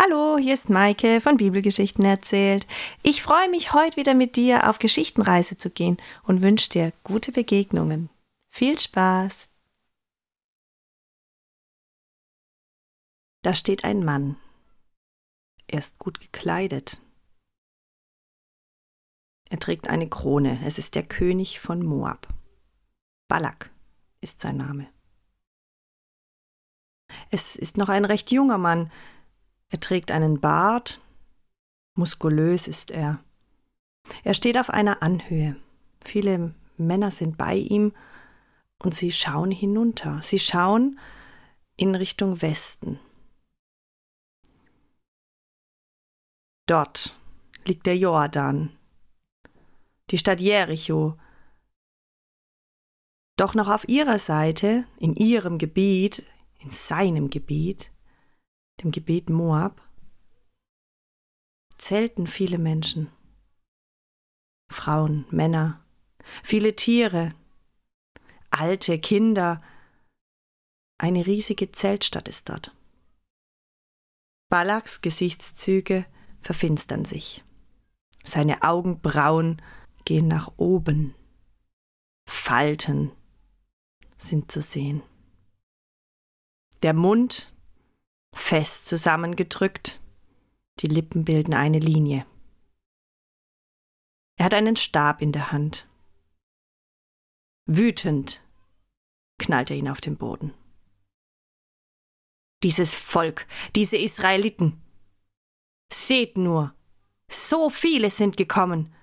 Hallo, hier ist Maike von Bibelgeschichten erzählt. Ich freue mich, heute wieder mit dir auf Geschichtenreise zu gehen und wünsche dir gute Begegnungen. Viel Spaß! Da steht ein Mann. Er ist gut gekleidet. Er trägt eine Krone. Es ist der König von Moab. Balak ist sein Name. Es ist noch ein recht junger Mann, er trägt einen Bart, muskulös ist er. Er steht auf einer Anhöhe. Viele Männer sind bei ihm und sie schauen hinunter. Sie schauen in Richtung Westen. Dort liegt der Jordan, die Stadt Jericho. Doch noch auf ihrer Seite, in ihrem Gebiet, in seinem Gebiet, dem Gebiet Moab, zelten viele Menschen. Frauen, Männer, viele Tiere, alte Kinder. Eine riesige Zeltstadt ist dort. Balaks Gesichtszüge verfinstern sich. Seine Augenbrauen gehen nach oben. Falten sind zu sehen. Der Mund fest zusammengedrückt, die Lippen bilden eine Linie. Er hat einen Stab in der Hand. Wütend knallt er ihn auf den Boden. Dieses Volk, diese Israeliten. Seht nur, so viele sind gekommen.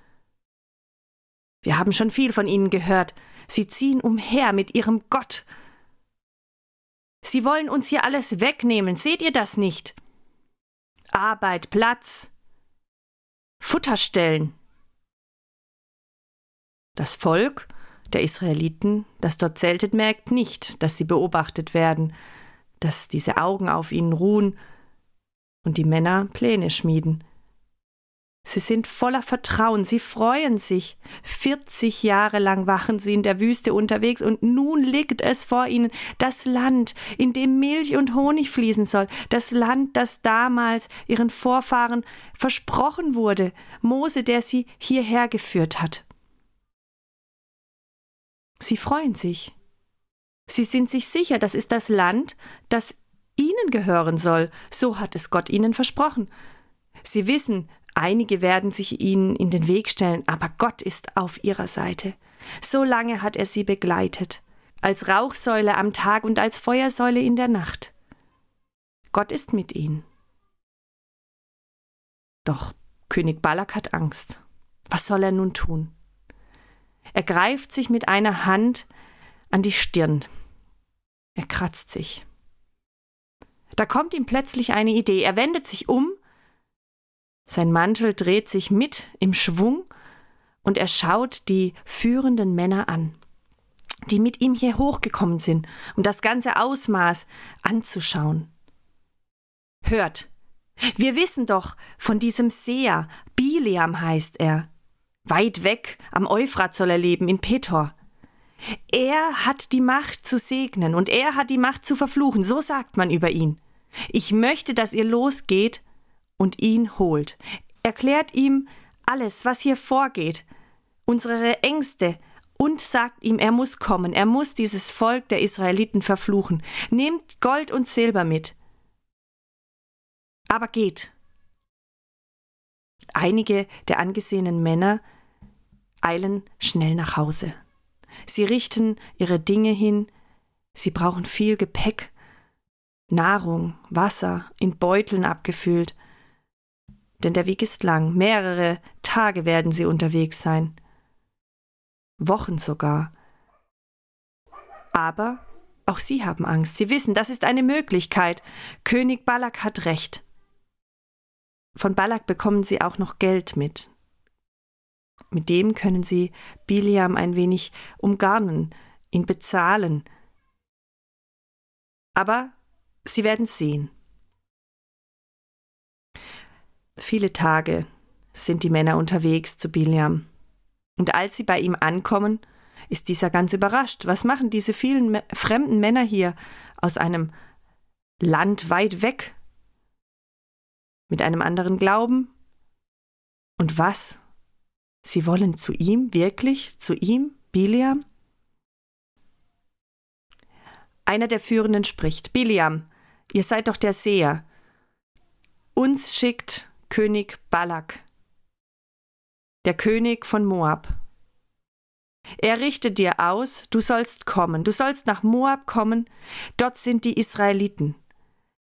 Wir haben schon viel von ihnen gehört. Sie ziehen umher mit ihrem Gott Sie wollen uns hier alles wegnehmen, seht ihr das nicht? Arbeit, Platz, Futterstellen. Das Volk der Israeliten, das dort zeltet, merkt nicht, dass sie beobachtet werden, dass diese Augen auf ihnen ruhen und die Männer Pläne schmieden. Sie sind voller Vertrauen, sie freuen sich. 40 Jahre lang wachen sie in der Wüste unterwegs und nun liegt es vor ihnen, das Land, in dem Milch und Honig fließen soll, das Land, das damals ihren Vorfahren versprochen wurde, Mose, der sie hierher geführt hat. Sie freuen sich. Sie sind sich sicher, das ist das Land, das ihnen gehören soll, so hat es Gott ihnen versprochen. Sie wissen, Einige werden sich ihnen in den Weg stellen, aber Gott ist auf ihrer Seite. So lange hat er sie begleitet, als Rauchsäule am Tag und als Feuersäule in der Nacht. Gott ist mit ihnen. Doch König Balak hat Angst. Was soll er nun tun? Er greift sich mit einer Hand an die Stirn. Er kratzt sich. Da kommt ihm plötzlich eine Idee. Er wendet sich um sein Mantel dreht sich mit im Schwung und er schaut die führenden Männer an, die mit ihm hier hochgekommen sind, um das ganze Ausmaß anzuschauen. Hört, wir wissen doch von diesem Seher, Bileam heißt er. Weit weg am Euphrat soll er leben, in Petor. Er hat die Macht zu segnen und er hat die Macht zu verfluchen, so sagt man über ihn. Ich möchte, dass ihr losgeht und ihn holt. Erklärt ihm alles, was hier vorgeht, unsere Ängste, und sagt ihm, er muss kommen, er muss dieses Volk der Israeliten verfluchen. Nehmt Gold und Silber mit. Aber geht. Einige der angesehenen Männer eilen schnell nach Hause. Sie richten ihre Dinge hin, sie brauchen viel Gepäck, Nahrung, Wasser in Beuteln abgefüllt, denn der Weg ist lang, mehrere Tage werden sie unterwegs sein, Wochen sogar. Aber auch sie haben Angst, sie wissen, das ist eine Möglichkeit. König Balak hat recht. Von Balak bekommen sie auch noch Geld mit. Mit dem können sie Biliam ein wenig umgarnen, ihn bezahlen. Aber sie werden sehen. Viele Tage sind die Männer unterwegs zu Biliam. Und als sie bei ihm ankommen, ist dieser ganz überrascht. Was machen diese vielen fremden Männer hier aus einem Land weit weg? mit einem anderen Glauben. Und was? Sie wollen zu ihm, wirklich, zu ihm, Biliam? Einer der Führenden spricht, Biliam, ihr seid doch der Seher. Uns schickt König Balak, der König von Moab. Er richtet dir aus, du sollst kommen, du sollst nach Moab kommen, dort sind die Israeliten.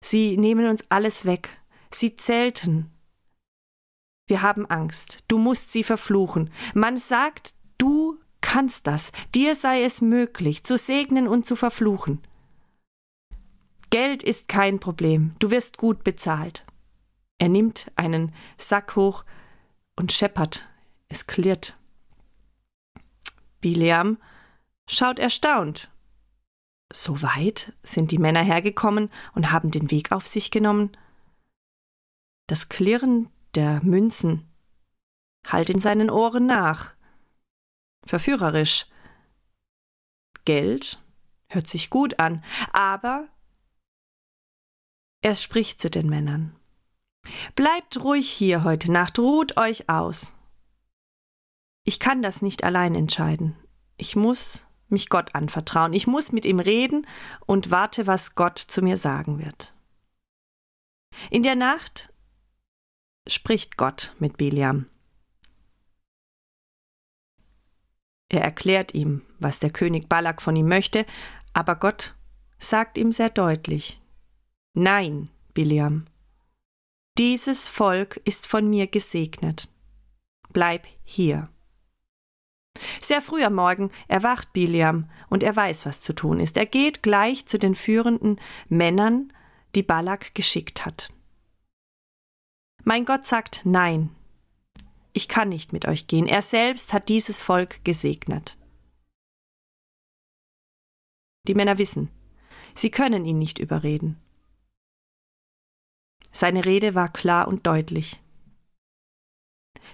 Sie nehmen uns alles weg, sie zelten. Wir haben Angst, du musst sie verfluchen. Man sagt, du kannst das, dir sei es möglich, zu segnen und zu verfluchen. Geld ist kein Problem, du wirst gut bezahlt. Er nimmt einen Sack hoch und scheppert, es klirrt. Bileam schaut erstaunt. So weit sind die Männer hergekommen und haben den Weg auf sich genommen. Das Klirren der Münzen hallt in seinen Ohren nach. Verführerisch. Geld hört sich gut an, aber er spricht zu den Männern. Bleibt ruhig hier heute Nacht, ruht euch aus. Ich kann das nicht allein entscheiden. Ich muss mich Gott anvertrauen. Ich muss mit ihm reden und warte, was Gott zu mir sagen wird. In der Nacht spricht Gott mit Biliam. Er erklärt ihm, was der König Balak von ihm möchte, aber Gott sagt ihm sehr deutlich, Nein, Biliam, dieses Volk ist von mir gesegnet. Bleib hier. Sehr früh am Morgen erwacht Biliam und er weiß, was zu tun ist. Er geht gleich zu den führenden Männern, die Balak geschickt hat. Mein Gott sagt Nein. Ich kann nicht mit euch gehen. Er selbst hat dieses Volk gesegnet. Die Männer wissen, sie können ihn nicht überreden. Seine Rede war klar und deutlich.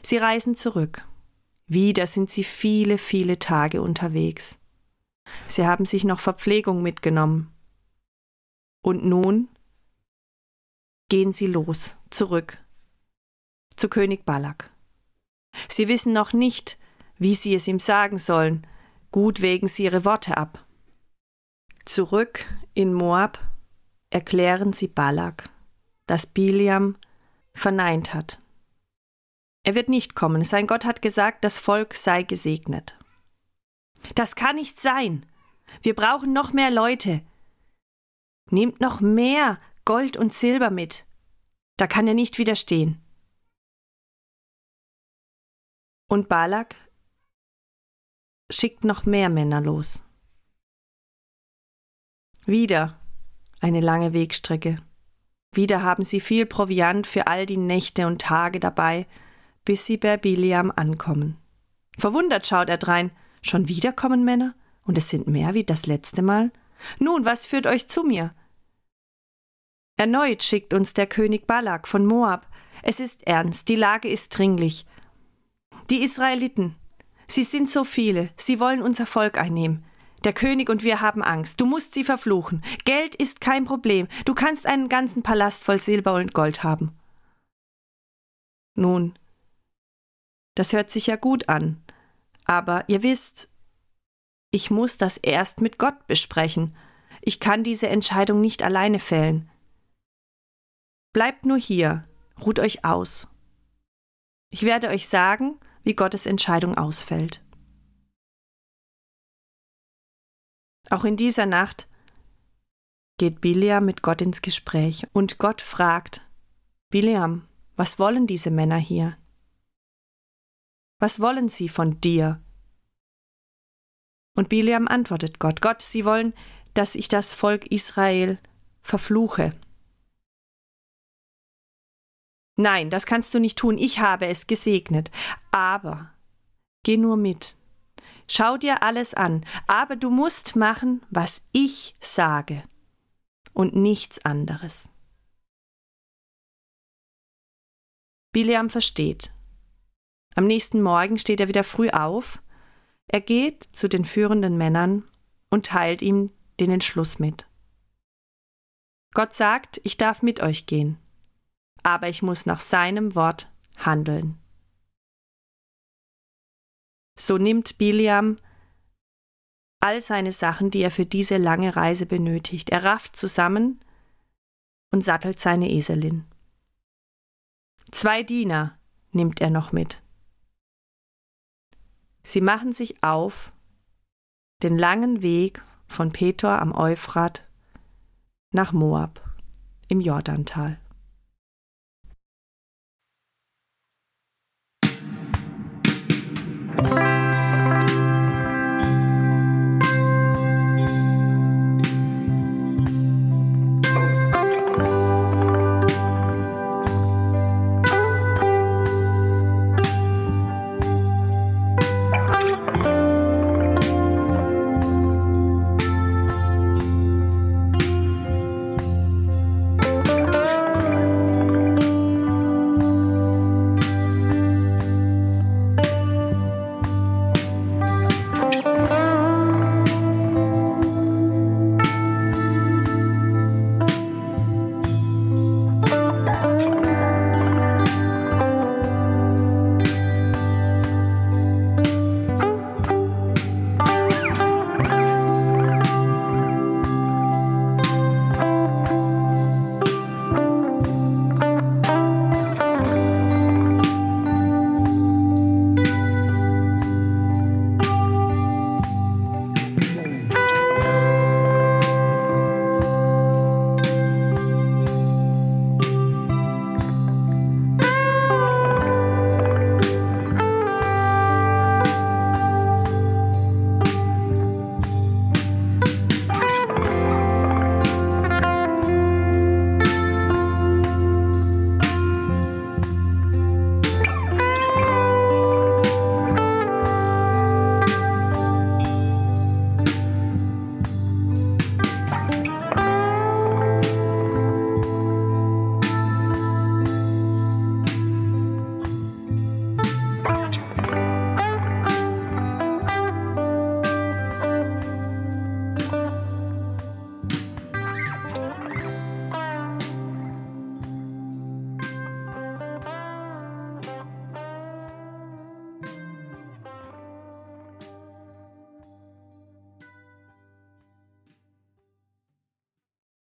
Sie reisen zurück. Wieder sind sie viele, viele Tage unterwegs. Sie haben sich noch Verpflegung mitgenommen. Und nun gehen sie los, zurück zu König Balak. Sie wissen noch nicht, wie sie es ihm sagen sollen, gut wägen sie ihre Worte ab. Zurück in Moab erklären sie Balak, dass Biliam verneint hat. Er wird nicht kommen, sein Gott hat gesagt, das Volk sei gesegnet. Das kann nicht sein. Wir brauchen noch mehr Leute. Nehmt noch mehr Gold und Silber mit. Da kann er nicht widerstehen. Und Balak schickt noch mehr Männer los. Wieder eine lange Wegstrecke. Wieder haben sie viel Proviant für all die Nächte und Tage dabei, bis sie bei Biliam ankommen. Verwundert schaut er drein. Schon wieder kommen Männer? Und es sind mehr wie das letzte Mal? Nun, was führt euch zu mir? Erneut schickt uns der König Balak von Moab. Es ist ernst, die Lage ist dringlich. Die Israeliten, sie sind so viele, sie wollen unser Volk einnehmen. Der König und wir haben Angst. Du musst sie verfluchen. Geld ist kein Problem. Du kannst einen ganzen Palast voll Silber und Gold haben. Nun, das hört sich ja gut an. Aber ihr wisst, ich muss das erst mit Gott besprechen. Ich kann diese Entscheidung nicht alleine fällen. Bleibt nur hier, ruht euch aus. Ich werde euch sagen, wie Gottes Entscheidung ausfällt. Auch in dieser Nacht geht Biliam mit Gott ins Gespräch und Gott fragt, Biliam, was wollen diese Männer hier? Was wollen sie von dir? Und Biliam antwortet Gott, Gott, sie wollen, dass ich das Volk Israel verfluche. Nein, das kannst du nicht tun, ich habe es gesegnet. Aber geh nur mit. Schau dir alles an, aber du musst machen, was ich sage und nichts anderes. Bileam versteht. Am nächsten Morgen steht er wieder früh auf, er geht zu den führenden Männern und teilt ihm den Entschluss mit. Gott sagt, ich darf mit euch gehen. aber ich muss nach seinem Wort handeln. So nimmt Biliam all seine Sachen, die er für diese lange Reise benötigt. Er rafft zusammen und sattelt seine Eselin. Zwei Diener nimmt er noch mit. Sie machen sich auf den langen Weg von Petor am Euphrat nach Moab im Jordantal. Bye.